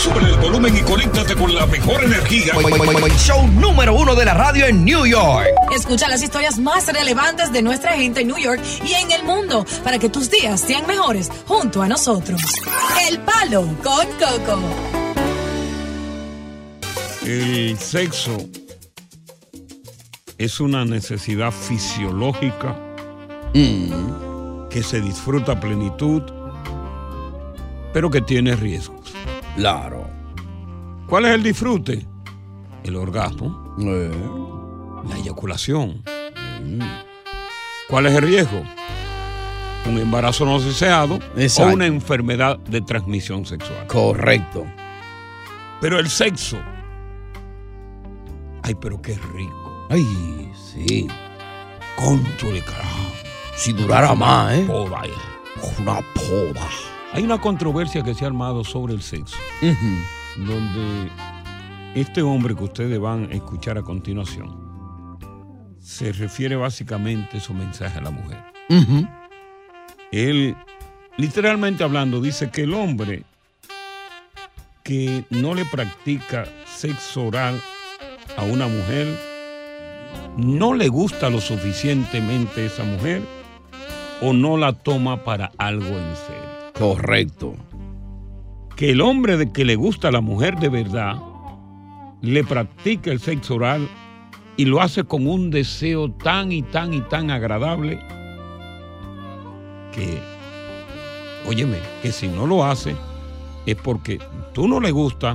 Sube el volumen y conéctate con la mejor energía. Show número uno de la radio en New York. Escucha las historias más relevantes de nuestra gente en New York y en el mundo para que tus días sean mejores junto a nosotros. El Palo con Coco. El sexo es una necesidad fisiológica que se disfruta a plenitud, pero que tiene riesgos. Claro. ¿Cuál es el disfrute? El orgasmo, la eyaculación. ¿Cuál es el riesgo? Un embarazo no deseado Exacto. o una enfermedad de transmisión sexual. Correcto. Pero el sexo. Ay, pero qué rico. Ay, sí. Conchole, carajo. Si durara más, ¿eh? Poda, eh. Una poda. Hay una controversia que se ha armado sobre el sexo, donde este hombre que ustedes van a escuchar a continuación se refiere básicamente su mensaje a la mujer. Él, literalmente hablando, dice que el hombre que no le practica sexo oral a una mujer, no le gusta lo suficientemente esa mujer o no la toma para algo en serio. Correcto. Que el hombre de que le gusta a la mujer de verdad le practica el sexo oral y lo hace con un deseo tan y tan y tan agradable que, óyeme, que si no lo hace es porque tú no le gusta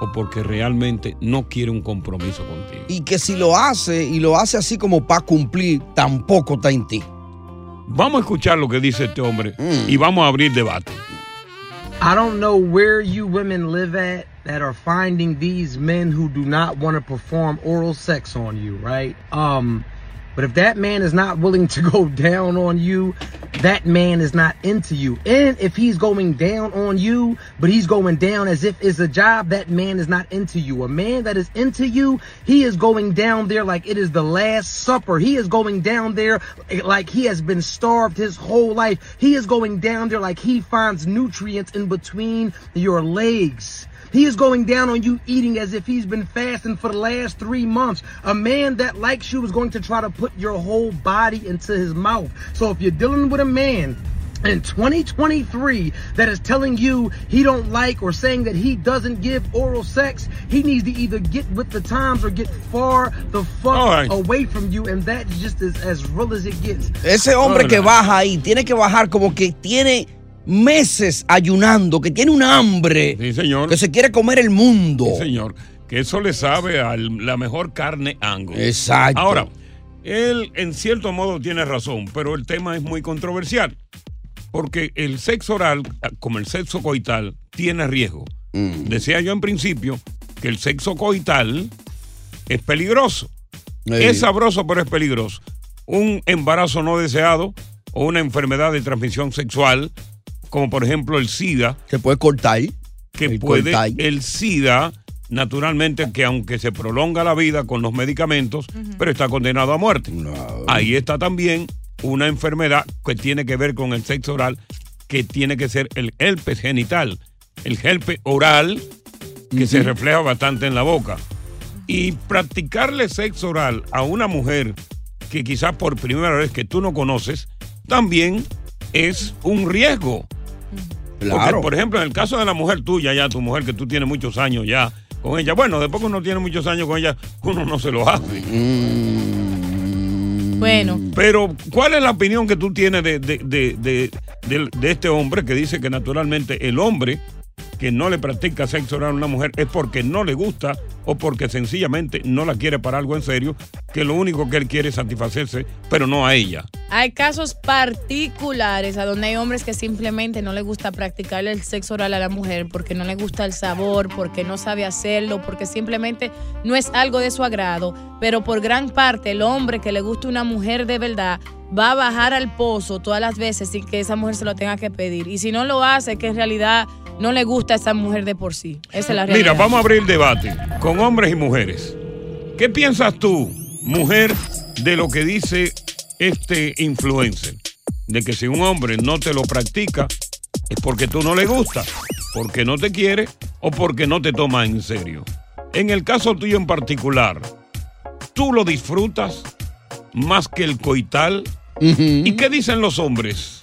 o porque realmente no quiere un compromiso contigo. Y que si lo hace y lo hace así como para cumplir, tampoco está en ti. Vamos a escuchar lo que dice este hombre y vamos a abrir debate. I don't know where you women live at that are finding these men who do not want to perform oral sex on you, right? Um, but if that man is not willing to go down on you, that man is not into you. And if he's going down on you, but he's going down as if it's a job, that man is not into you. A man that is into you, he is going down there like it is the last supper. He is going down there like he has been starved his whole life. He is going down there like he finds nutrients in between your legs. He is going down on you eating as if he's been fasting for the last three months. A man that likes you is going to try to put your whole body into his mouth. So if you're dealing with a man in 2023 that is telling you he don't like or saying that he doesn't give oral sex, he needs to either get with the times or get far the fuck All right. away from you. And that just is as real as it gets. Ese hombre que baja ahí tiene que bajar como que tiene meses ayunando, que tiene un hambre. Sí, señor. Que se quiere comer el mundo. Sí, señor. Que eso le sabe a la mejor carne angus. Exacto. Ahora, él en cierto modo tiene razón, pero el tema es muy controversial. Porque el sexo oral, como el sexo coital, tiene riesgo. Decía yo en principio que el sexo coital es peligroso. Es sabroso, pero es peligroso. Un embarazo no deseado o una enfermedad de transmisión sexual, como por ejemplo el SIDA. Que puede cortar. Que El puede. cortar. El SIDA, naturalmente, que aunque se prolonga la vida con los medicamentos, pero está condenado a muerte. Ahí está también una enfermedad que tiene que ver con el sexo oral, que tiene que ser el herpes genital, el gelpe oral, que se refleja bastante en la boca. Y practicarle sexo oral a una mujer que quizás por primera vez que tú no conoces, también es un riesgo. Porque, por ejemplo, en el caso de la mujer tuya, ya tu mujer que tú tienes muchos años ya con ella, bueno, después que uno tiene muchos años con ella, uno no se lo hace. Bueno. Pero, ¿cuál es la opinión que tú tienes de, de- de- de- de- de este hombre que dice que naturalmente el hombre que no le practica sexo oral a una mujer es porque no le gusta o porque sencillamente no la quiere para algo en serio, que lo único que él quiere es satisfacerse, pero no a ella? Hay casos particulares a donde hay hombres que simplemente no les gusta practicarle el sexo oral a la mujer porque no le gusta el sabor, porque no sabe hacerlo, porque simplemente no es algo de su agrado. Pero por gran parte, el hombre que le gusta una mujer de verdad va a bajar al pozo todas las veces sin que esa mujer se lo tenga que pedir. Y si no lo hace, que en realidad no le gusta a esa mujer de por sí. Esa es la realidad. Mira, vamos a abrir debate con hombres y mujeres. ¿Qué piensas tú, mujer, de lo que dice este influencer? De que si un hombre no te lo practica es porque tú no le gusta, porque no te quiere o porque no te toma en serio. En el caso tuyo en particular, ¿tú lo disfrutas más que el coital? ¿Y qué dicen los hombres?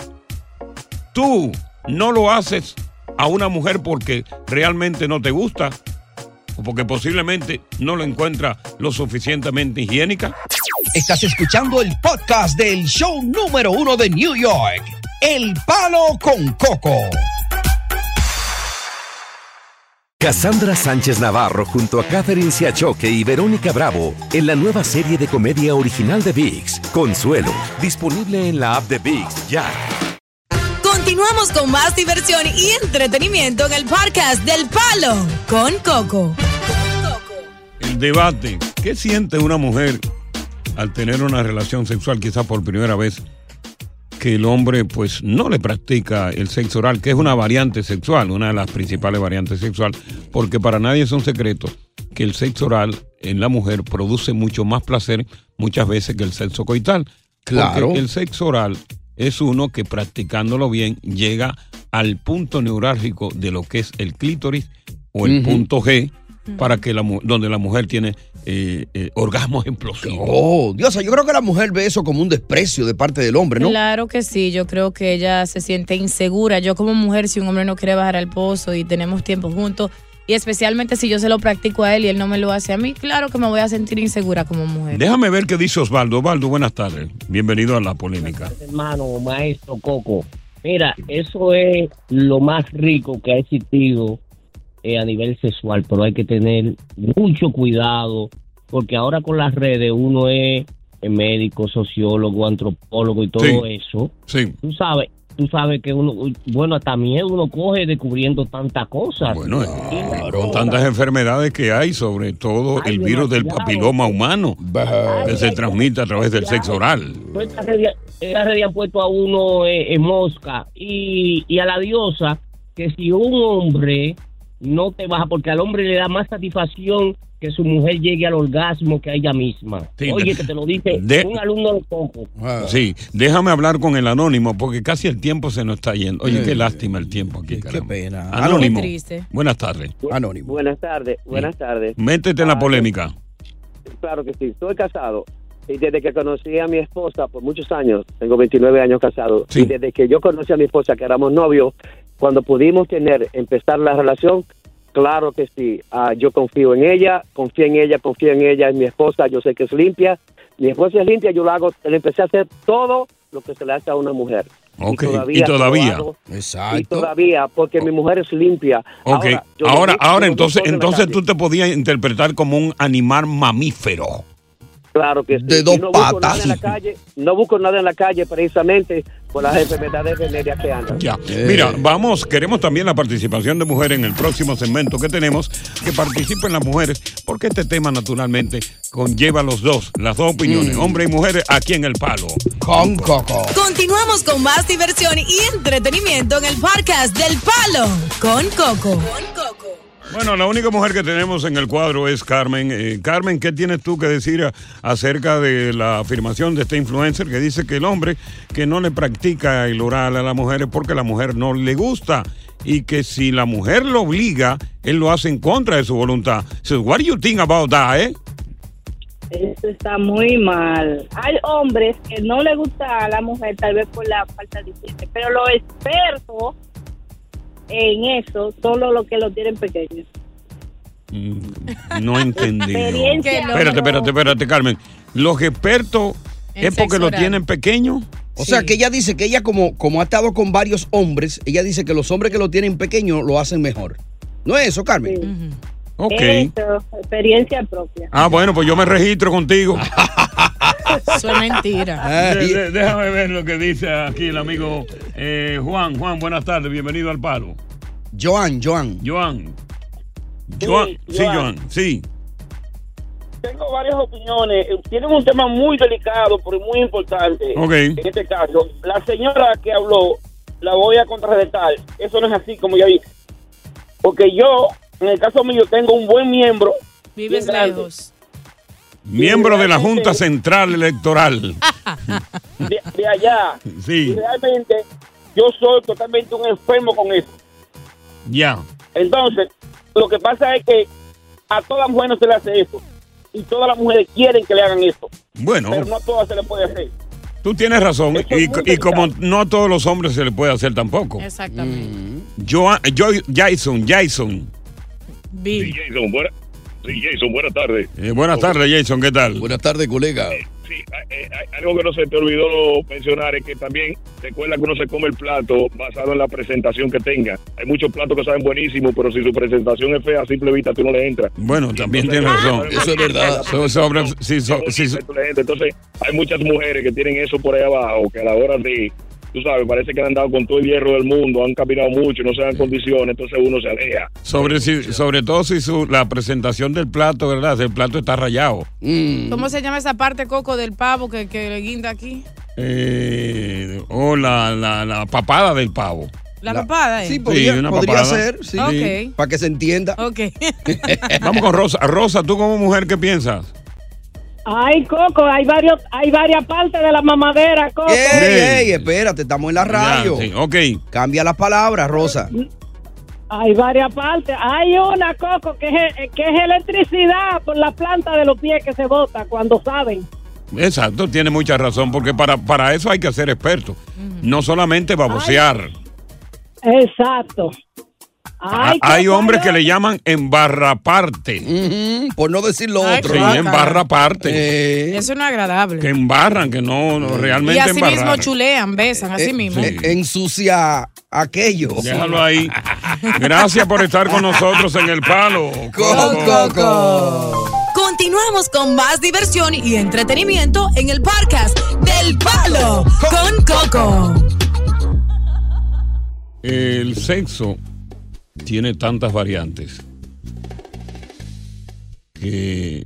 ¿Tú no lo haces a una mujer porque realmente no te gusta? ¿O porque posiblemente no lo encuentra lo suficientemente higiénica? Estás escuchando el podcast del show número uno de New York, El Palo con Coco. Cassandra Sánchez Navarro junto a Catherine Siachoque y Verónica Bravo en la nueva serie de comedia original de VIX, Consuelo, disponible en la app de VIX ya. Continuamos con más diversión y entretenimiento en el podcast del Palo con Coco. El debate. ¿Qué siente una mujer al tener una relación sexual quizás por primera vez que el hombre pues no le practica el sexo oral, que es una variante sexual, una de las principales variantes sexual, porque para nadie es un secreto que el sexo oral en la mujer produce mucho más placer muchas veces que el sexo coital. Claro. Porque el sexo oral es uno que practicándolo bien llega al punto neurálgico de lo que es el clítoris o el punto G para que la mu- donde la mujer tiene eh, eh, orgasmos explosivos. Oh, Diosa, yo creo que la mujer ve eso como un desprecio de parte del hombre, ¿no? Claro que sí, yo creo que ella se siente insegura. Yo como mujer, si un hombre no quiere bajar al pozo y tenemos tiempo juntos, y especialmente si yo se lo practico a él y él no me lo hace a mí, claro que me voy a sentir insegura como mujer. Déjame ver qué dice Osvaldo. Osvaldo, buenas tardes. Bienvenido a la polémica. hermano, maestro Coco. Mira, eso es lo más rico que ha existido eh, a nivel sexual, pero hay que tener mucho cuidado, porque ahora con las redes uno es eh, médico, sociólogo, antropólogo y todo Sí. eso. Sí. Tú sabes, tú sabes que uno, bueno, hasta miedo uno coge descubriendo tantas cosas. Bueno, con tantas enfermedades que hay, sobre todo el virus del papiloma humano, que se transmite a través del sexo oral. Estas redes, estas redes han puesto a uno eh, en mosca y, y a la diosa que si un hombre no te baja, porque al hombre le da más satisfacción que su mujer llegue al orgasmo que a ella misma. Sí, Oye, que te lo dice de- un alumno de Coco. Sí, déjame hablar con el anónimo porque casi el tiempo se nos está yendo. Oye, qué lástima el tiempo aquí, Qué pena. Anónimo. Qué triste. Buenas tardes. Anónimo. Buenas tardes, buenas tardes. Métete en la Ah, polémica. Claro que sí, estoy casado. Y desde que conocí a mi esposa por muchos años, tengo 29 años casado, y desde que yo conocí a mi esposa, que éramos novios, cuando pudimos tener, empezar la relación, claro que sí, Ah, yo confío en ella, confío en ella, confío en ella, es mi esposa, yo sé que es limpia, mi esposa es limpia, yo lo hago, le empecé a hacer todo lo que se le hace a una mujer. Ok, y todavía. hago, Exacto. Y todavía, porque mi mujer es limpia. Ok, Ahora, ahora, entonces, entonces tú te podías interpretar como un animal mamífero. Claro que sí. De dos no busco patas. nada en la calle, no busco nada en la calle precisamente por las enfermedades venéreas que andan. Ya. Mira, vamos, queremos también la participación de mujeres en el próximo segmento que tenemos, que participen las mujeres, porque este tema naturalmente conlleva los dos, las dos opiniones, hombres y mujeres, aquí en El Palo. Con Coco. Continuamos con más diversión y entretenimiento en el podcast del Palo con Coco. Bueno, la única mujer que tenemos en el cuadro es Carmen. Eh, Carmen, ¿qué tienes tú que decir acerca de la afirmación de este influencer que dice que el hombre que no le practica el oral a la mujer es porque la mujer no le gusta? y que si la mujer lo obliga, él lo hace en contra de su voluntad. So, what do you think about that, eh? Eso está muy mal. Hay hombres que no le gusta a la mujer, tal vez por la falta de higiene, pero los expertos en eso son los que lo tienen pequeño. No entendí. Espérate, espérate, espérate, Carmen. Los expertos En es porque lo tienen pequeño. O sea que ella dice que ella como, como ha estado con varios hombres, ella dice que los hombres que lo tienen pequeño lo hacen mejor. ¿No es eso, Carmen? Ok. Eso, experiencia propia. Ah, bueno, pues yo me registro contigo. Eso es mentira. De- de- déjame ver lo que dice aquí el amigo eh, Juan. Juan, buenas tardes, bienvenido al palo. Joan, Joan. Joan. Joan, sí, Joan. Joan, sí. Tengo varias opiniones. Tienen un tema muy delicado, pero muy importante. Ok. En este caso, la señora que habló, la voy a contrarrestar. Eso no es así como ya dije. Porque yo, en el caso mío, tengo un buen miembro. Vives lejos. Miembro de la Junta Central Electoral. De, de allá. Sí. Y realmente, yo soy totalmente un enfermo con eso. Ya. Entonces, lo que pasa es que a todas las mujeres no se le hace eso. Y todas las mujeres quieren que le hagan eso. Bueno, Pero no a todas se le puede hacer. tú tienes razón. Y, y como no a todos los hombres se le puede hacer tampoco. Exactamente. Joan, yo, Jason, Jason. Bill. Jason, buena, sí, Jason, buenas tardes. Eh, buenas tardes, Jason, ¿qué tal? Buenas tardes, colega. Sí, eh, algo que no se te olvidó mencionar es que también recuerda que uno se come el plato basado en la presentación que tenga. Hay muchos platos que saben buenísimos, pero si su presentación es fea, a simple vista tú no le entras. Bueno, también tienes razón. So- sobre, sí, so- sí, so- Tú le entras. Entonces, hay muchas mujeres que tienen eso por ahí abajo, que a la hora de, tú sabes, parece que han andado con todo el hierro del mundo, han caminado mucho, no se dan condiciones, entonces uno se aleja. sobre, si, sobre todo si su, la presentación del plato, ¿verdad? Si el plato está rayado. ¿Cómo se llama esa parte, Coco, del pavo que, que le guinda aquí? Eh, o la, la, la papada del pavo. La, papada, ¿eh? Sí, podría, una podría papada. ser, sí. Ok. Para que se entienda. Ok. Vamos con Rosa. Rosa, ¿tú como mujer qué piensas? Ay, Coco, hay varios, hay varias partes de la mamadera, Coco. Ey, ey, espérate, estamos en la radio. Ya, sí, ok. Cambia las palabras, Rosa. Hay varias partes. Hay una, Coco, que es, que es electricidad por la planta de los pies que se bota cuando saben. Exacto, tiene mucha razón, porque para, para eso hay que ser experto. No solamente babosear. Exacto. Ay, Ha- Hay Coco, hombres que le llaman embarraparte. Por no decir lo Ay, otro. Sí, embarraparte. Eso no es agradable. Que embarran, que no, no, y realmente así mismo embarrar. chulean, besan, así mismo. Eh, ensucia aquello. Déjalo ahí. Gracias por estar con nosotros en el palo. Continuamos con más diversión y entretenimiento en el podcast del Palo con Coco. El sexo tiene tantas variantes que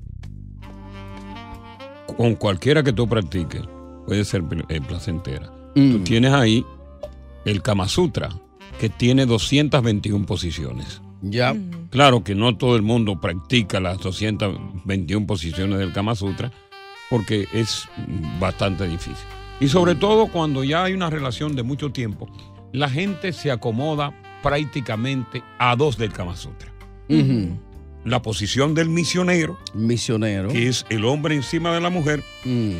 con cualquiera que tú practiques puede ser eh, placentera. Tú tienes ahí el Kama Sutra, que tiene 221 posiciones. Ya. Claro que no todo el mundo practica las 221 posiciones del Kama Sutra porque es bastante difícil. Y sobre todo cuando ya hay una relación de mucho tiempo, la gente se acomoda prácticamente a dos del Kama Sutra. La posición del misionero, misionero, que es el hombre encima de la mujer,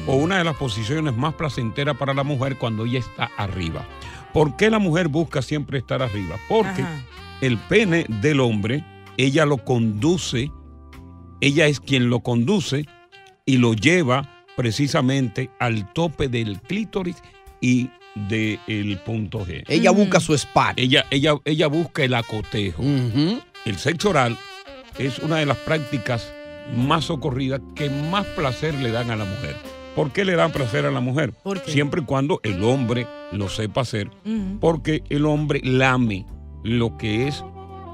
o una de las posiciones más placenteras para la mujer cuando ella está arriba. ¿Por qué la mujer busca siempre estar arriba? Porque Ajá. el pene del hombre, ella lo conduce, ella es quien lo conduce y lo lleva precisamente al tope del clítoris y del punto G. Ella busca su spot. Ella, ella, ella busca el acotejo. El sexo oral es una de las prácticas más socorridas que más placer le dan a la mujer. ¿Por qué le dan placer a la mujer? ¿Por qué? Siempre y cuando el hombre lo sepa hacer. Porque el hombre lame lo que es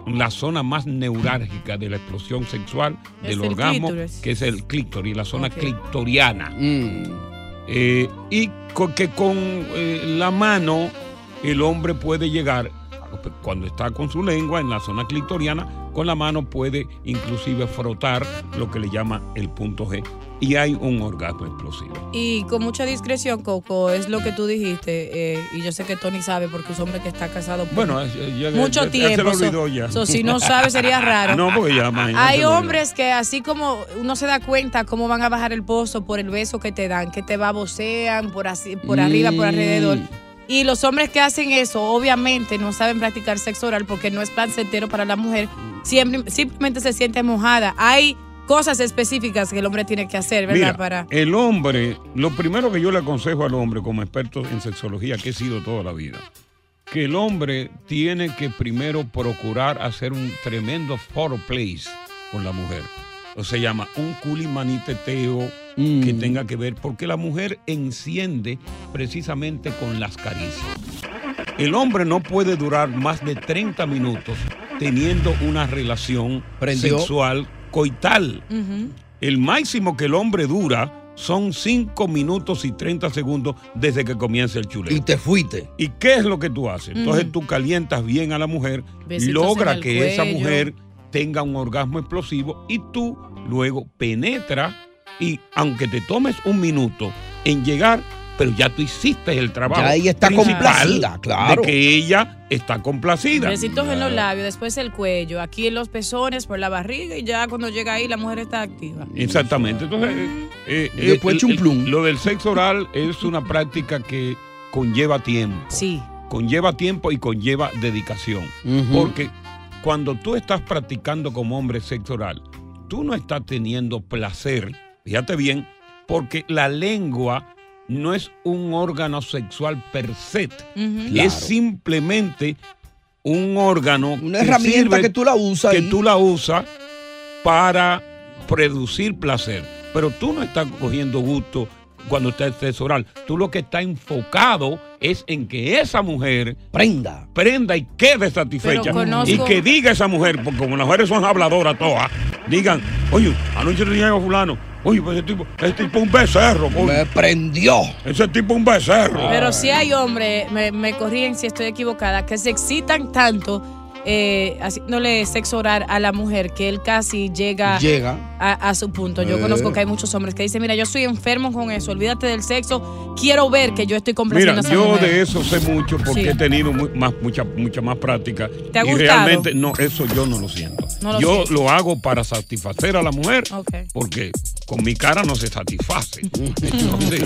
la zona más neurálgica de la explosión sexual Es del el orgasmo, clítoris. que es el clítoris, la zona Ok. clitoriana. Eh, y co- que con eh, la mano el hombre puede llegar, cuando está con su lengua en la zona clitoriana, con la mano puede inclusive frotar lo que le llama el punto G. y hay un orgasmo explosivo. Y con mucha discreción, Coco, es lo que tú dijiste, eh, y yo sé que Tony sabe porque es un hombre que está casado por Bueno, eh, ya- mucho ya- ya se lo tiempo. so- olvidó ya. so, si no sabe sería raro. No, porque ya, Hay hombres que así como uno se da cuenta cómo van a bajar el pozo por el beso que te dan, que te babosean por así, por arriba, por Mm. alrededor. Y los hombres que hacen eso, obviamente, no saben practicar sexo oral porque no es placentero para la mujer. Siempre, simplemente se siente mojada. Hay cosas específicas que el hombre tiene que hacer, ¿verdad? Mira, para el hombre, lo primero que yo le aconsejo al hombre como experto en sexología, que he sido toda la vida, que el hombre tiene que primero procurar hacer un tremendo foreplay con la mujer. O se llama un culimaniteteo que tenga que ver, porque la mujer enciende precisamente con las caricias. El hombre no puede durar más de 30 minutos teniendo una relación Prendió. sexual coital. El máximo que el hombre dura son 5 minutos y 30 segundos desde que comienza el chuleo. Y te fuiste. ¿Y qué es lo que tú haces? Entonces tú calientas bien a la mujer, Besitos logra que esa mujer tenga un orgasmo explosivo y tú luego penetra y aunque te tomes un minuto en llegar, pero ya tú hiciste el trabajo. Ya ella está complacida, claro. De que ella está complacida. Besitos en los labios, después el cuello, aquí en los pezones, por la barriga y ya cuando llega ahí la mujer está activa. Exactamente. Entonces, eh, eh, después el- chumplum. el- lo del sexo oral es una práctica que conlleva tiempo. Sí. Conlleva tiempo y conlleva dedicación. Porque cuando tú estás practicando como hombre sexo oral, tú no estás teniendo placer, fíjate bien, porque la lengua no es un órgano sexual per se. Es simplemente un órgano. Una herramienta que tú la usas Que ahí. tú la usas para producir placer. Pero tú no estás cogiendo gusto cuando estás sexo oral. Tú lo que está enfocado es en que esa mujer prenda. Prenda y quede satisfecha. Pero conozco- Y que diga esa mujer, porque como las mujeres son habladoras todas, digan, oye, anoche tenía a fulano, pues ese tipo, ese tipo un becerro. Me prendió. Ese tipo un becerro. Pero sí hay hombres, me, me corrigen si estoy equivocada, que se excitan tanto eh, haciéndole sexo oral a la mujer que él casi llega, Llega. A, a su punto. Yo Eh. conozco que hay muchos hombres que dicen, mira, yo estoy enfermo con eso, olvídate del sexo, quiero ver que yo estoy Mira, complaciendo a esa yo mujer". de eso sé mucho porque Sí. he tenido más, mucha, mucha más práctica. ¿Te ha y gustado? realmente, no, eso yo no lo siento. No lo yo lo hago para satisfacer a la mujer porque con mi cara no se satisface. Entonces,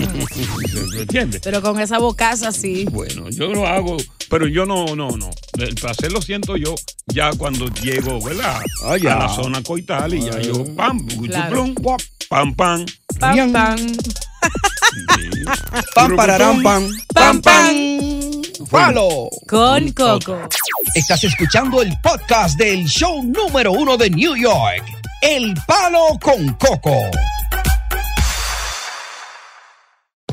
¿me entiendes? Pero con esa bocaza sí. Bueno, yo lo hago, pero yo no, no, no. El placer lo siento yo ya cuando llego, ¿verdad? Ah, ya. A la zona coital y ya yo, pam, Claro. plum, pam, pam. Pam, pam. Pam, pararán, pam. Pam, pam. Palo. Con Coco. Estás escuchando el podcast del show número uno de New York. El Palo con Coco.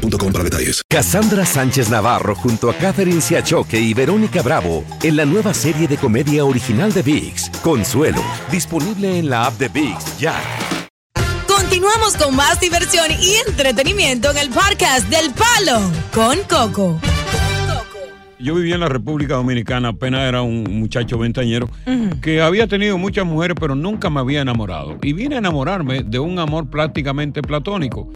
boostmobile.com para detalles. Cassandra Sánchez Navarro junto a Catherine Siachoque y Verónica Bravo en la nueva serie de comedia original de VIX, Consuelo, disponible en la app de VIX ya. Continuamos con más diversión y entretenimiento en el podcast del Palo con Coco. Yo vivía en la República Dominicana, apenas era un muchacho ventañero que había tenido muchas mujeres, pero nunca me había enamorado. Y vine a enamorarme de un amor prácticamente platónico.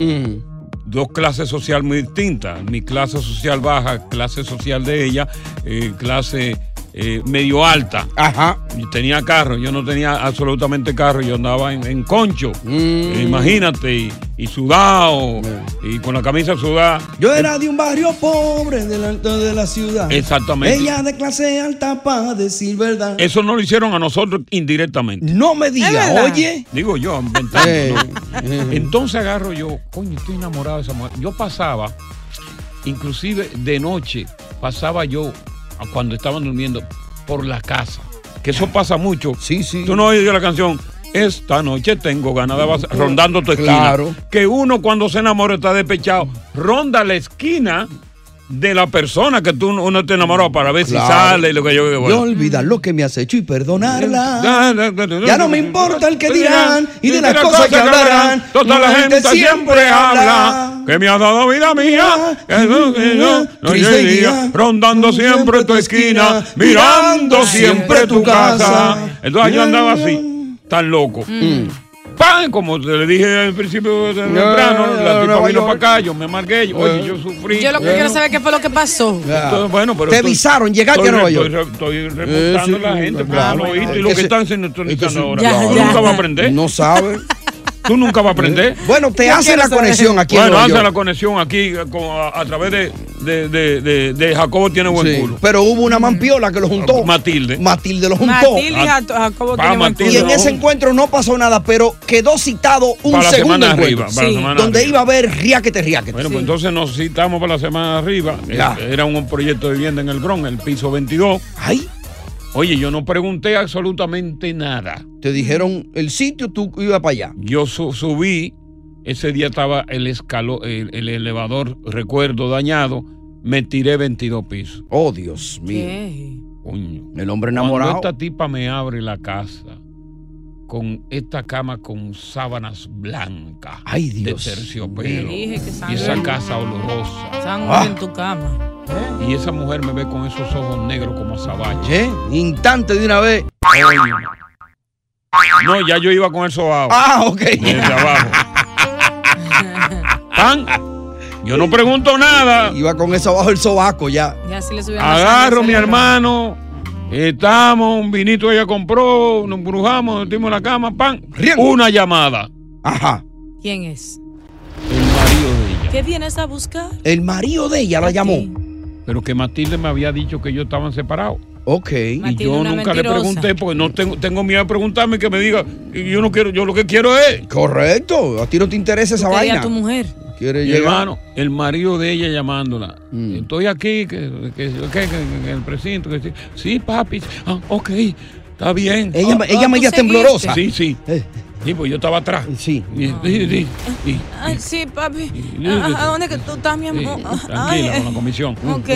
Dos clases sociales muy distintas. Mi clase social baja, clase social de ella, eh, clase eh, medio alta. Ajá. Y tenía carro, yo no tenía absolutamente carro, yo andaba en, en concho. Eh, imagínate, y, y sudado, y con la camisa sudada. Yo era de un barrio pobre del alto de la ciudad. Exactamente. Ella de clase alta para decir verdad. Eso no lo hicieron a nosotros indirectamente. No me diga, oye. Digo yo, inventando, Eh. Entonces agarro yo, coño, estoy enamorado de esa mujer. Yo pasaba, inclusive de noche, pasaba yo cuando estaban durmiendo por la casa. Que eso pasa mucho. Sí, sí. Tú no oyes la canción. esta noche tengo ganas de abrazar, rondando tu esquina. Claro. Que uno cuando se enamora está despechado, ronda la esquina de la persona que tú uno te enamoró para ver Claro. si sale y lo que yo Y bueno. olvidar lo que me has hecho y perdonarla. Ya Ya no me importa el que dirán y de las cosas que hablarán. Toda la gente siempre habla que me ha dado vida mía. no- no- noche y día, Rondando siempre tu esquina, mirando siempre tu casa. Entonces yo andaba así, tan loco. ¡Pam! Como te le dije al principio de temprano, la tipa Nueva vino para acá, yo me amargué, oye, yo sufrí. Yo lo que quiero saber es qué fue lo que pasó. Entonces, bueno, pero Te estoy- avisaron, llegaste estoy a Nueva York. Estoy, re- estoy remontando sí, a la gente, pero claro. no lo oíste, y lo que están sintonizando ahora. Ya, Tú ya. nunca vas a aprender. No sabe. Tú nunca vas a aprender. Bueno, te hace la conexión aquí en Bueno, hace la conexión aquí a, a través de, de, de, de, de Jacobo tiene buen Sí, culo. Pero hubo una mampiola que lo juntó. Matilde. Matilde lo juntó. Matilde y Jato- Jacobo Pa, tiene buen Matilde Y en culo. ese encuentro no pasó nada, pero quedó citado un Para la segundo semana encuentro. arriba, para la semana donde arriba. iba a haber riáquete, riáquete. Bueno, pues entonces nos citamos para la semana de arriba. Ya. Era un proyecto de vivienda en el Bronx, el piso 22. Ay. Oye, yo no pregunté absolutamente nada. Te dijeron el sitio, tú ibas para allá. Yo su- subí, ese día estaba el, escalo, el, el elevador, recuerdo, dañado. Me tiré 22 pisos. Oh, Dios mío. Coño. El hombre Cuando enamorado. esta tipa me abre la casa con esta cama con sábanas blancas Ay, Dios de terciopelo Te dije que y esa casa olorosa Sangre Ah. en tu cama. y esa mujer me ve con esos ojos negros como azabache. Che, instante de una vez. Coño. No, ya yo iba con el sobao. Ah, ok. Desde abajo. Pan. Yo no pregunto nada. Iba con eso abajo el sobaco ya. Ya sí le subieron la Agarro mi hermano. Estamos, un vinito ella compró, nos brujamos, nos metimos en la cama, pan. Una llamada. Ajá. ¿Quién es? El marido de ella. ¿Qué vienes a buscar? El marido de ella la llamó. Pero que Matilde me había dicho que ellos estaban separados. Ok. Y Matilde, yo una nunca le pregunté porque no tengo, tengo miedo de preguntarme que me diga. Y yo no quiero, yo lo que quiero es. Correcto. A ti no te interesa esa ¿Tú querías vaina. a tu mujer? Quiere hermano, el marido de ella llamándola. Mm. Estoy aquí, que, que, que- que- que- en el precinto. Que, sí. sí, papi. Ah, ok, está bien. Ella, Oh, ella media ¿tú temblorosa. Sí, sí. Eh. Sí, pues yo estaba atrás. Sí. Y, y- y- y- Ay, sí, papi. y- ¿A, dónde que tú estás, mi sí, amor? Ay, tranquila con la comisión. ok.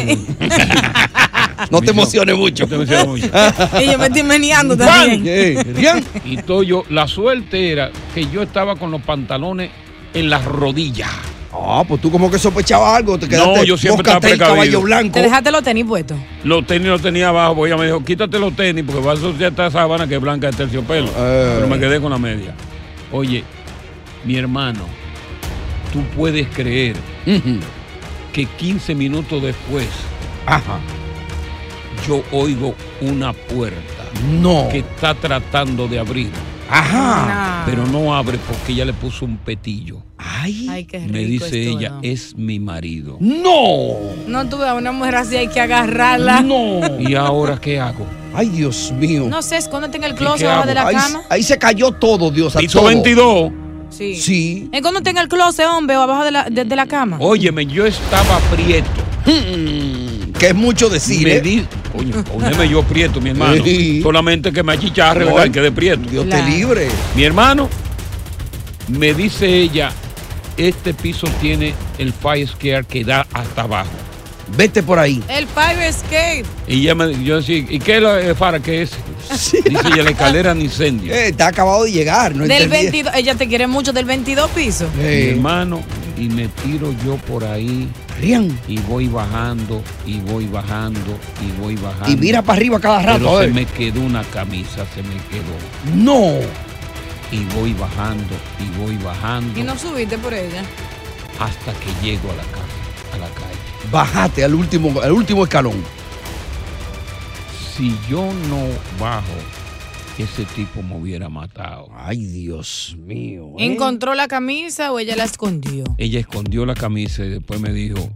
No te emociones mucho. No te emociones mucho. y yo me estoy meneando también. Eh, bien. Y todo yo, la suerte era que yo estaba con los pantalones en las rodillas. Ah, pues tú como que sospechabas algo. Te quedaste No, yo siempre estaba precavido. caballo blanco. Te dejaste los tenis puestos. Los tenis los tenía abajo, porque ella me dijo, quítate los tenis porque va a asociar esta sábana que es blanca de terciopelo. Eh. Pero me quedé con la media. Oye, mi hermano, tú puedes creer que 15 minutos después Ajá. yo oigo una puerta No. que está tratando de abrir, Ajá. pero no abre porque ella le puso un petillo. Ay. Ay, qué rico Me dice ella, es mi marido. No. No tuve a una mujer así, hay que agarrarla. No. ¿Y ahora qué hago? Ay, Dios mío. No sé, escóndete en el closet abajo de la ahí, cama. ahí se cayó todo, Dios. a Piso todo. 22. Sí. Sí. Escóndete en el closet, hombre, o abajo de la, de, de la cama. Óyeme, yo estaba prieto. Que es mucho decir, Me ¿eh? di, yo prieto, mi hermano. Sí. Solamente que me achicharre, No, ¿verdad? Que de prieto. Dios Claro. te libre. Mi hermano, me dice ella, este piso tiene el fire scare que da hasta abajo. Vete por ahí. El Fire Escape. Y ella me, yo decía, ¿y qué es la Fara? ¿Qué es? Dice ella, la escalera de incendio. Eh, está acabado de llegar. No Del entendí. 22. Ella te quiere mucho del 22 piso. Mi hermano, y me tiro yo por ahí Rian. y voy bajando, y voy bajando, y voy bajando. Y mira para arriba cada rato. Pero se ver. me quedó una camisa, se me quedó. No. Y voy bajando, y voy bajando, Y no subiste por ella. hasta que llego a la casa, a la calle. Bájate al último, al último escalón. Si yo no bajo, ese tipo me hubiera matado. Ay, Dios mío. ¿eh? ¿Encontró la camisa o ella la escondió? Ella escondió la camisa y después me dijo,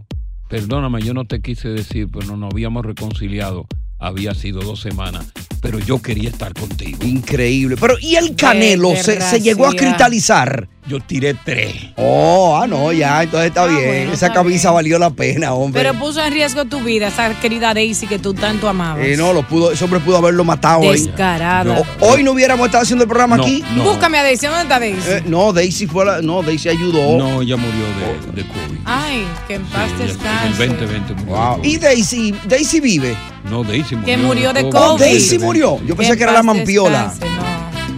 perdóname, yo no te quise decir, pero no nos habíamos reconciliado. Había sido dos semanas, pero yo quería estar contigo. Increíble. Pero, ¿y el canelo? ¿Se, se llegó a cristalizar? yo tiré tres. Oh, ah, no, ya, entonces está bien. bueno, Esa está camisa valió la pena, hombre. Pero puso en riesgo tu vida, esa querida Daisy que tú tanto amabas. Eh, no, lo pudo, ese hombre pudo haberlo matado ahí. Descarada. O- hoy no hubiéramos estado haciendo el programa No, aquí. no. Búscame a Daisy, ¿dónde está Daisy? Eh, no, Daisy fue la, no, Daisy ayudó. No, ella murió de, de COVID. Ay, que en paz Ella- descanse. En el 2020 murió. de Wow. COVID. Y Daisy, Daisy vive. No, Daisy murió. Que murió de Oh, COVID. Daisy murió. Yo pensé en que era la mampiola. descanse, no.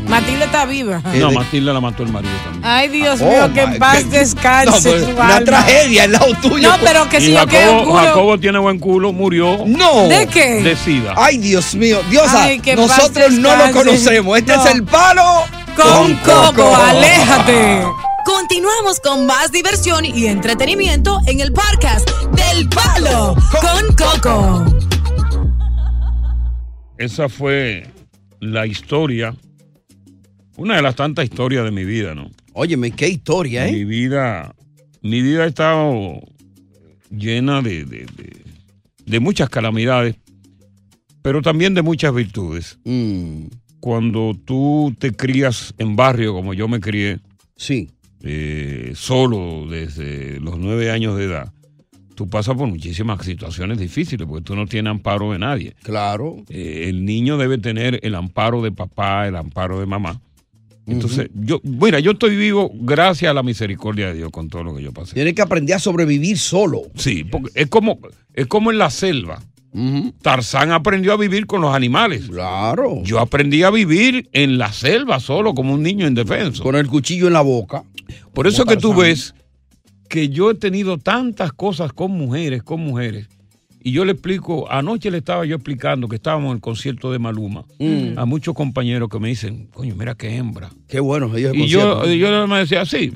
Matilde está viva. Eh, No, de- Matilda la mató el marido también. Ay, Dios Oh, mío, que en paz God. descanse. No, pues, una alma. tragedia al lado tuyo. No, pero que si yo Jacobo, culo. Jacobo tiene buen culo, murió No. ¿De qué? de sida. Ay, Dios mío. Diosa, Ay, que en paz nosotros no lo conocemos. Este No. es el palo Con Coco, aléjate. Continuamos con más diversión y entretenimiento en el podcast del Palo con Coco. Esa fue la historia, una de las tantas historias de mi vida, ¿no? Óyeme, qué historia, ¿eh? Mi vida, mi vida ha estado llena de, de- de- de muchas calamidades, pero también de muchas virtudes. Mm, Cuando tú te crías en barrio como yo me crié, sí. eh, solo desde los nueve años de edad, tú pasas por muchísimas situaciones difíciles porque tú no tienes amparo de nadie. Claro. Eh, el niño debe tener el amparo de papá, el amparo de mamá. Entonces, yo, mira, yo estoy vivo gracias a la misericordia de Dios con todo lo que yo pasé. Tienes que aprender a sobrevivir solo. Sí, porque es como, es como en la selva. Tarzán aprendió a vivir con los animales. Claro. Yo aprendí a vivir en la selva solo como un niño indefenso. Con el cuchillo en la boca. Por eso que tú ves que yo he tenido tantas cosas con mujeres, con mujeres. Y yo le explico, anoche le estaba yo explicando que estábamos en el concierto de Maluma Mm. a muchos compañeros que me dicen, coño, mira qué hembra. Qué bueno. ellos Y yo, yo me decía, sí.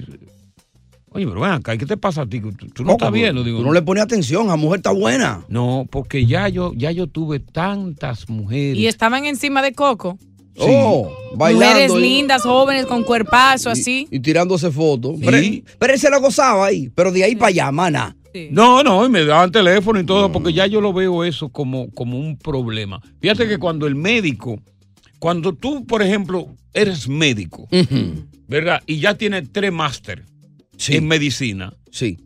Oye, pero ven acá, ¿qué te pasa a ti? Tú, tú no Coco, estás viendo. Digo, Tú no le pones atención, la mujer está buena. no, porque ya yo, ya yo tuve tantas mujeres. Y estaban encima de Coco. Oh, bailando. Mujeres y- lindas, jóvenes, con cuerpazo, así. Y tirándose fotos. Sí. Pero, pero él se la gozaba ahí. Pero de ahí para allá, mana. No, no, y me daban teléfono y todo, porque ya yo lo veo eso como, como un problema. Fíjate que cuando el médico, cuando tú, por ejemplo, eres médico, ¿verdad? Y ya tienes tres máster en medicina. Sí.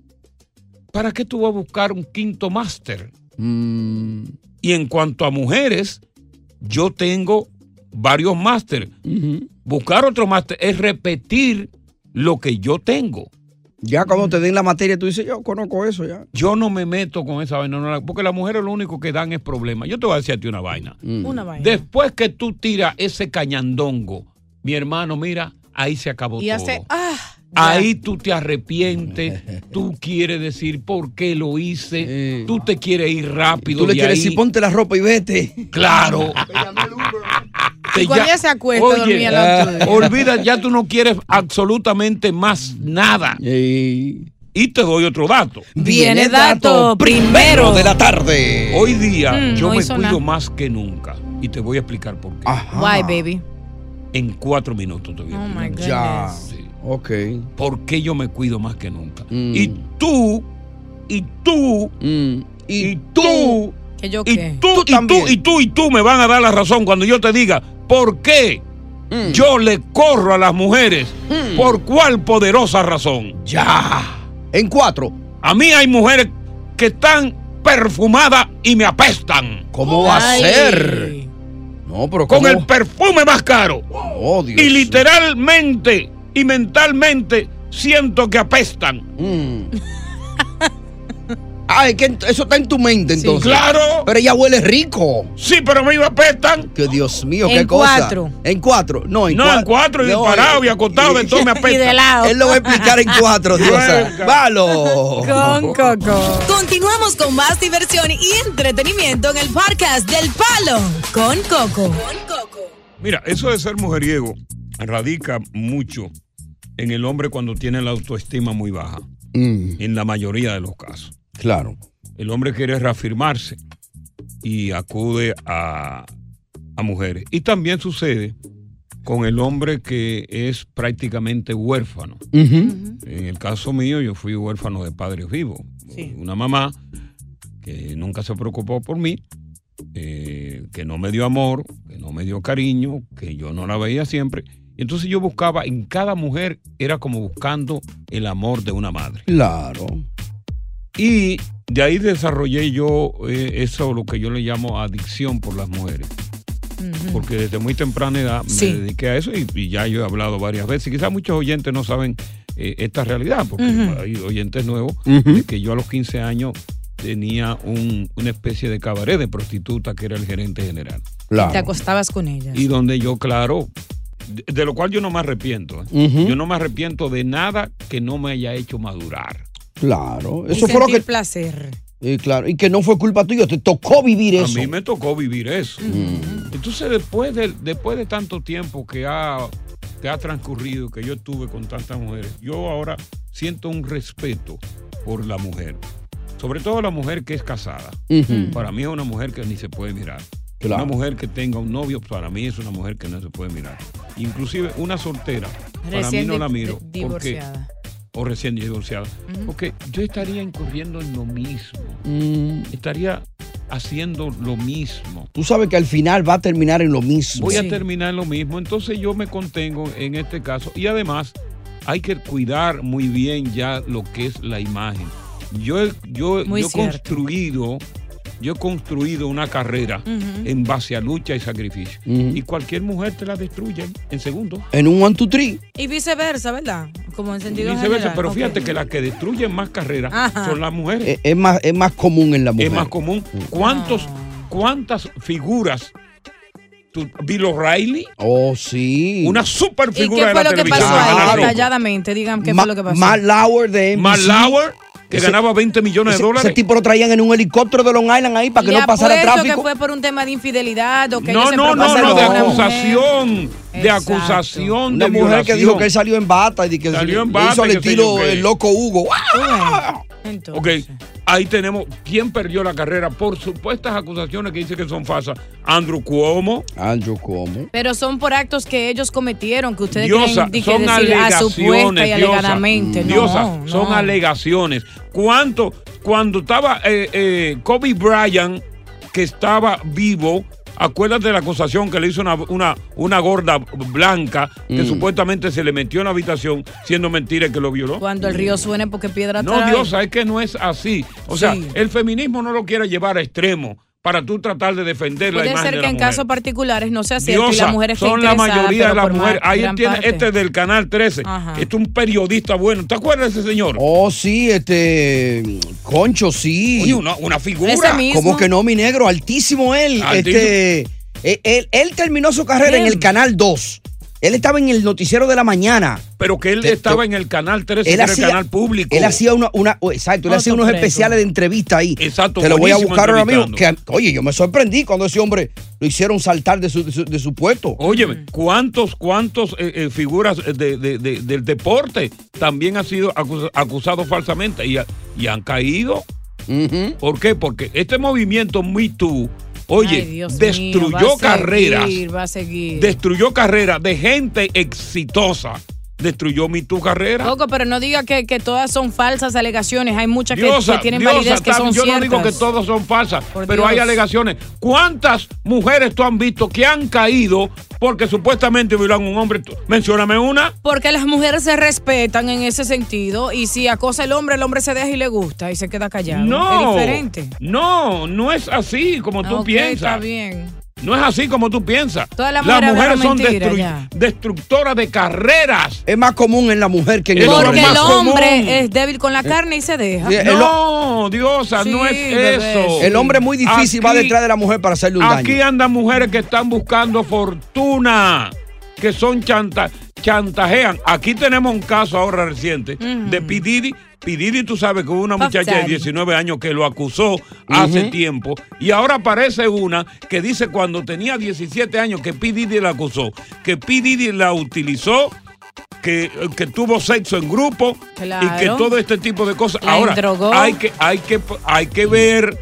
¿Para qué tú vas a buscar un quinto máster? Mm. Y en cuanto a mujeres, yo tengo varios máster. Buscar otro máster es repetir lo que yo tengo. Ya cuando te den la materia, tú dices, yo conozco eso ya. Yo no me meto con esa vaina, porque las mujeres lo único que dan es problemas. Yo te voy a decir a ti una vaina. Una vaina. Después que tú tiras ese cañandongo, mi hermano, mira, ahí se acabó Y todo. hace, ah, Ahí tú te arrepientes, tú quieres decir por qué lo hice, tú te quieres ir rápido. Tú le de quieres ahí. decir, ponte la ropa y vete. Claro. Y cuando ella se acuesta, tuyo. olvida, ya tú no quieres absolutamente más nada. Y te doy otro dato. Viene dato primero. de la tarde. Hoy día Mm, yo no me cuido nada. más que nunca. Y te voy a explicar por qué. Why, baby? En cuatro minutos te voy a Oh my. Ya. Ok. ¿Por qué yo me cuido más que nunca? Mm. Y tú, y tú, y, tú, ¿Que yo y qué? tú, y tú, y tú, y tú me van a dar la razón cuando yo te diga por qué Mm. yo le corro a las mujeres. ¿Por cuál poderosa razón? Ya. En cuatro. A mí hay mujeres que están perfumadas y me apestan. ¿Cómo va a ser? No, pero Con ¿cómo? el perfume más caro. Oh, Dios. Y literalmente y mentalmente siento que apestan. Mm. Ah, es que eso está en tu mente entonces. Claro. Pero ella huele rico. Sí, pero me apestan. Que Dios mío, En qué cosa. cuatro. En cuatro. No, en No, cuatro. en cuatro, y No, disparado eh, y acostado, de todo me apesta. Y de lado. Él lo va a explicar en cuatro, Diosa. ¡Valo! Con Coco. Continuamos con más diversión y entretenimiento en el podcast del Palo con Coco. Mira, eso de ser mujeriego radica mucho en el hombre cuando tiene la autoestima muy baja. Mm, En la mayoría de los casos. Claro. El hombre quiere reafirmarse y acude a, a mujeres. Y también sucede con el hombre que es prácticamente huérfano. En el caso mío, yo fui huérfano de padres vivos. Una mamá que nunca se preocupó por mí, eh, que no me dio amor, que no me dio cariño, que yo no la veía siempre. Y entonces yo buscaba en cada mujer, era como buscando el amor de una madre. Claro. Y de ahí desarrollé yo eh, eso, lo que yo le llamo adicción por las mujeres. Porque desde muy temprana edad me Sí. dediqué a eso y, y ya yo he hablado varias veces. Y quizás muchos oyentes no saben eh, esta realidad, porque hay oyentes nuevos, de que yo a los 15 años tenía un- una especie de cabaret de prostituta que era el gerente general. Te acostabas con ella. Y donde yo, claro, de, de lo cual yo no me arrepiento. ¿eh? Yo no me arrepiento de nada que no me haya hecho madurar. Claro. Y Eso fue lo que. placer. Y claro, y que no fue culpa tuya, te tocó vivir eso. A mí me tocó vivir eso. Entonces, después de, después de tanto tiempo que ha, que ha transcurrido, que yo estuve con tantas mujeres, yo ahora siento un respeto por la mujer. Sobre todo la mujer que es casada. Para mí es una mujer que ni se puede mirar. Claro. Una mujer que tenga un novio, para mí es una mujer que no se puede mirar. Inclusive una soltera, para mí no la miro. di- porque- divorciada. O recién divorciada. Porque yo estaría incurriendo en lo mismo. Mm. Estaría haciendo lo mismo. Tú sabes que al final va a terminar en lo mismo. Voy a terminar lo mismo. Entonces yo me contengo en este caso. Y además hay que cuidar muy bien ya lo que es la imagen. Yo he, yo, Muy yo he construido, yo he construido una carrera en base a lucha y sacrificio. Y cualquier mujer te la destruye en segundos. En un one, two, three. Y viceversa, ¿verdad? Como en sentido Viceversa, general. pero fíjate que las que destruyen más carreras Ajá. son las mujeres. Es, es más, es más común en la mujer. Es más común. ¿Cuántos, ¿Cuántas figuras? Bill O'Reilly, Oh, sí. una super ¿Y figura qué de fue la lo que televisión. pasó ahí? Detalladamente, digan qué Ma- fue lo que pasó. Matt Lauer de NBC. Matt Lauer, que Ese- ganaba 20 millones de dólares. ese tipo lo traían en un helicóptero de Long Island ahí para que Le no pasara tráfico. que fue por un tema de infidelidad o que no, no, no, no, de una acusación. De Exacto. acusación Una de mujer que dijo que él salió en bata y que Salió en le bata, hizo al estilo el loco Hugo. ¡Ah! Ok, ahí tenemos quién perdió la carrera por supuestas acusaciones que dice que son falsas. Andrew Cuomo. Andrew Cuomo. Pero son por actos que ellos cometieron, que ustedes Diosa, creen son decir a y alegaciones, Diosa. No, no. son alegaciones. ¿Cuánto? Cuando estaba eh, eh, Kobe Bryant, que estaba vivo, acuérdate de la acusación que le hizo una, una, una gorda blanca que Mm. supuestamente se le metió en la habitación siendo mentira que lo violó? Cuando el río suene porque piedra No, trae. Diosa, es que no es así. O sea, el feminismo no lo quiere llevar a extremo para tú tratar de defender la Puede imagen ser de que la en mujer. casos particulares no sea cierto y Diosa, la mujer esté son la mayoría de las mujeres. Ahí tiene parte. este del Canal 13. Ajá. Este es un periodista bueno. ¿Te acuerdas de ese señor? Oh, sí, este. Concho, sí. Oye, una, una figura. Ese mismo. Como que no, mi negro? Altísimo él. Altísimo. Este. Él, él- él terminó su carrera en el Canal 2. Él estaba en el noticiero de la mañana. Pero que él estaba en el Canal 13, Él que era hacía, el canal público. Él hacía una, una oh, exacto, él hacía unos preso. especiales de entrevista ahí. Exacto, Te lo voy a buscar ahora mismo. Que, oye, yo me sorprendí cuando ese hombre lo hicieron saltar de su, de su, de su puesto. Óyeme, ¿cuántos, cuántos eh, eh, figuras de- de- de- del deporte también han sido acusa- acusados falsamente y, y han caído? ¿Por qué? Porque este movimiento Me Too, oye, Ay, Dios mío, destruyó va a carreras. seguir, va a seguir. destruyó carreras de gente exitosa. Destruyó mi tu carrera. Coco, pero no diga que, que todas son falsas alegaciones. Hay muchas que, Diosa, que tienen Diosa, validez que son yo ciertas. no digo que todas son falsas, Por pero hay alegaciones. ¿Cuántas mujeres tú han visto que han caído porque supuestamente violaron a un hombre? Mencióname una. Porque las mujeres se respetan en ese sentido y si acosa el hombre, el hombre se deja y le gusta y se queda callado. No. Es diferente. No, no es así como tú Ah, ok, piensas. Está bien. No es así como tú piensas. Todas las las mujeres son mentira, destru- ya. destructoras de carreras. Es más común en la mujer que en el hombre. Porque el hombre común. es débil con la carne y se deja. No, Diosa, no es bebé. eso. El hombre es muy difícil, va Aquí- detrás de la mujer para hacerle un Aquí daño. andan mujeres que están buscando fortuna, que son chanta, chantajean. Aquí tenemos un caso ahora reciente de Pididi. Pididi, tú sabes que hubo una muchacha de Daddy. 19 años que lo acusó hace tiempo y ahora aparece una que dice cuando tenía 17 años que Pididi la acusó, que Pididi la utilizó que, que tuvo sexo en grupo y que todo este tipo de cosas. La Ahora, endrogó. hay que, hay que, hay que ver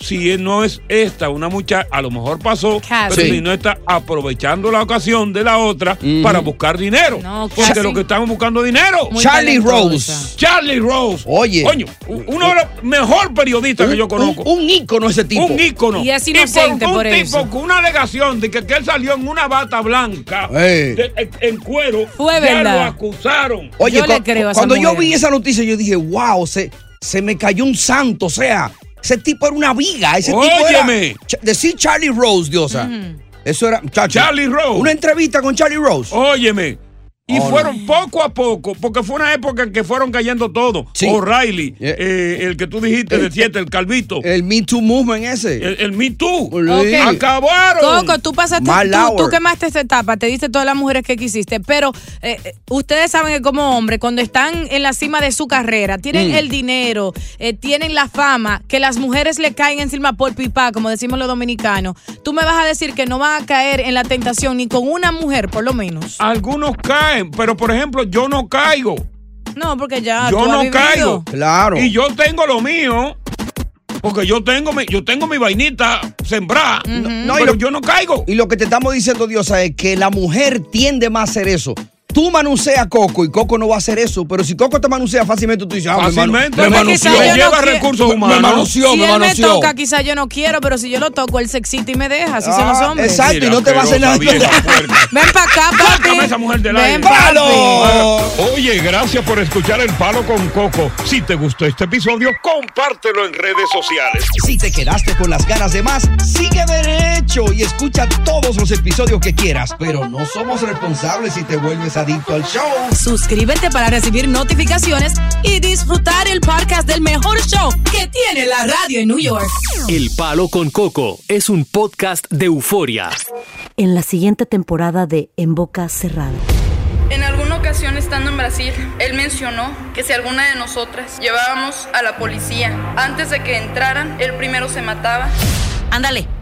si no es esta una muchacha, a lo mejor pasó, pero Sí. si no está aprovechando la ocasión de la otra para buscar dinero. porque casi. lo que estamos buscando es dinero. Muy Charlie talentosa. Rose. Charlie Rose. Oye. Coño, uno de los mejores periodistas que yo conozco. Un, ícono ese tipo. Un ícono. Y es inocente por, por un eso. tipo con una alegación de que, que él salió en una bata blanca de- en, en cuero. Fue verdad. Acusaron. Oye, cu- cuando yo vi esa noticia, yo dije, wow, se, se me cayó un santo. O sea, ese tipo era una viga. Ese tipo era. Óyeme. Decir Charlie Rose, Diosa. Eso era. chacho, Charlie Rose. Una entrevista con Charlie Rose. Óyeme. Y Oh, fueron poco a poco, porque fue una época en que fueron cayendo todos. O'Reilly, eh, el que tú dijiste de siete, el calvito. El Me Too Movement ese. El, el Me Too. Acabaron. Coco, tú pasaste, tú, tú quemaste esta etapa, te diste todas las mujeres que quisiste, pero eh, eh, ustedes saben que como hombres, cuando están en la cima de su carrera, tienen Mm. el dinero, eh, tienen la fama, que las mujeres le caen encima por pipa, como decimos los dominicanos, tú me vas a decir que no van a caer en la tentación ni con una mujer, por lo menos. Algunos caen, pero por ejemplo, yo no caigo. No, porque ya yo tú no caigo. Claro. Y yo tengo lo mío. Porque yo tengo mi, yo tengo mi vainita sembrada. No, y pero lo- yo no caigo. Y lo que te estamos diciendo, Diosa, es que la mujer tiende más a hacer eso. Tú manuseas a Coco y Coco no va a hacer eso, pero si Coco te manuseia fácilmente, tú dices, ah, me Fácilmente. me yo no lleva recursos Me- humanos. Me manoseó, si me él me toca, quizá yo no quiero, pero si yo lo toco, él se excita y me deja, así son los Ah, hombres. exacto, y no te va a hacer nada. Ven para acá, papi. Sácame esa mujer del Ven aire. papi. Oye, gracias por escuchar El Palo con Coco. Si te gustó este episodio, compártelo en redes sociales. Si te quedaste con las ganas de más, sigue derecho y escucha todos los episodios que quieras. Pero no somos responsables si te vuelves adicto al show. Suscríbete para recibir notificaciones y disfrutar el podcast del mejor show que tiene la radio en New York. El Palo con Coco es un podcast de euforia. En la siguiente temporada de En Boca Cerrada. En alguna ocasión estando en Brasil, él mencionó que si alguna de nosotras llevábamos a la policía antes de que entraran, él primero se mataba. Ándale,